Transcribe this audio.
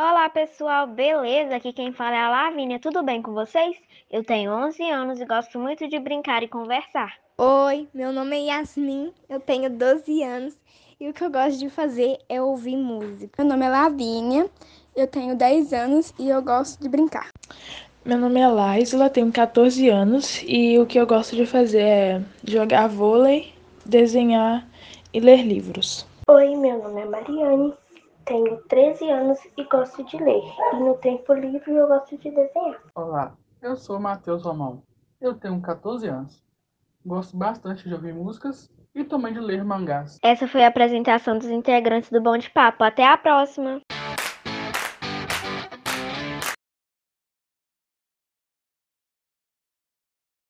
Olá pessoal, beleza? Aqui quem fala é a Lavínia, tudo bem com vocês? Eu tenho 11 anos e gosto muito de brincar e conversar. Oi, meu nome é Yasmin, eu tenho 12 anos e o que eu gosto de fazer é ouvir música. Meu nome é Lavínia, eu tenho 10 anos e eu gosto de brincar. Meu nome é Laisla, tenho 14 anos e o que eu gosto de fazer é jogar vôlei, desenhar e ler livros. Oi, meu nome é Mariane, tenho 13 anos e gosto de ler. E no tempo livre eu gosto de desenhar. Olá, eu sou Matheus Romão. Eu tenho 14 anos. Gosto bastante de ouvir músicas e também de ler mangás. Essa foi a apresentação dos integrantes do Bom de Papo. Até a próxima!